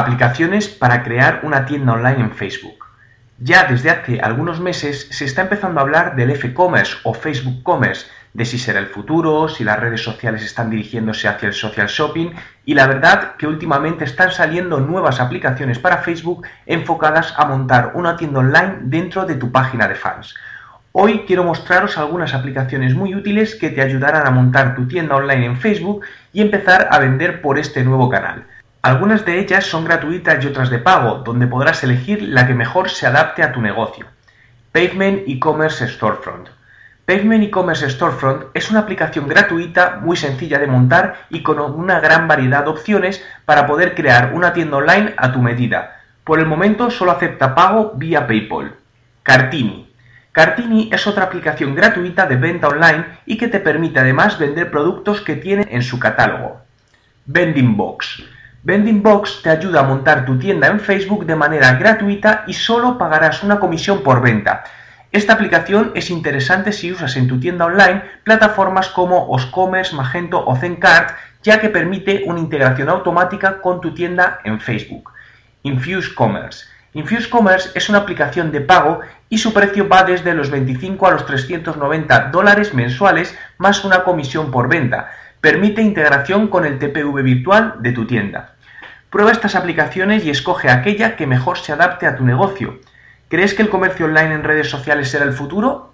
Aplicaciones para crear una tienda online en Facebook. Ya desde hace algunos meses se está empezando a hablar del F-Commerce o Facebook Commerce, de si será el futuro, si las redes sociales están dirigiéndose hacia el social shopping y la verdad que últimamente están saliendo nuevas aplicaciones para Facebook enfocadas a montar una tienda online dentro de tu página de fans. Hoy quiero mostraros algunas aplicaciones muy útiles que te ayudarán a montar tu tienda online en Facebook y empezar a vender por este nuevo canal. Algunas de ellas son gratuitas y otras de pago, donde podrás elegir la que mejor se adapte a tu negocio. Pavement E-Commerce Storefront. Pavement E-Commerce Storefront es una aplicación gratuita, muy sencilla de montar y con una gran variedad de opciones para poder crear una tienda online a tu medida. Por el momento solo acepta pago vía PayPal. Cartini. Cartini es otra aplicación gratuita de venta online y que te permite además vender productos que tiene en su catálogo. Vending Box. Vending Box te ayuda a montar tu tienda en Facebook de manera gratuita y solo pagarás una comisión por venta. Esta aplicación es interesante si usas en tu tienda online plataformas como Oscommerce, Magento o Zencart, ya que permite una integración automática con tu tienda en Facebook. Infuse Commerce. Infuse Commerce es una aplicación de pago y su precio va desde los 25 a los 390 dólares mensuales más una comisión por venta. Permite integración con el TPV virtual de tu tienda. Prueba estas aplicaciones y escoge aquella que mejor se adapte a tu negocio. ¿Crees que el comercio online en redes sociales será el futuro?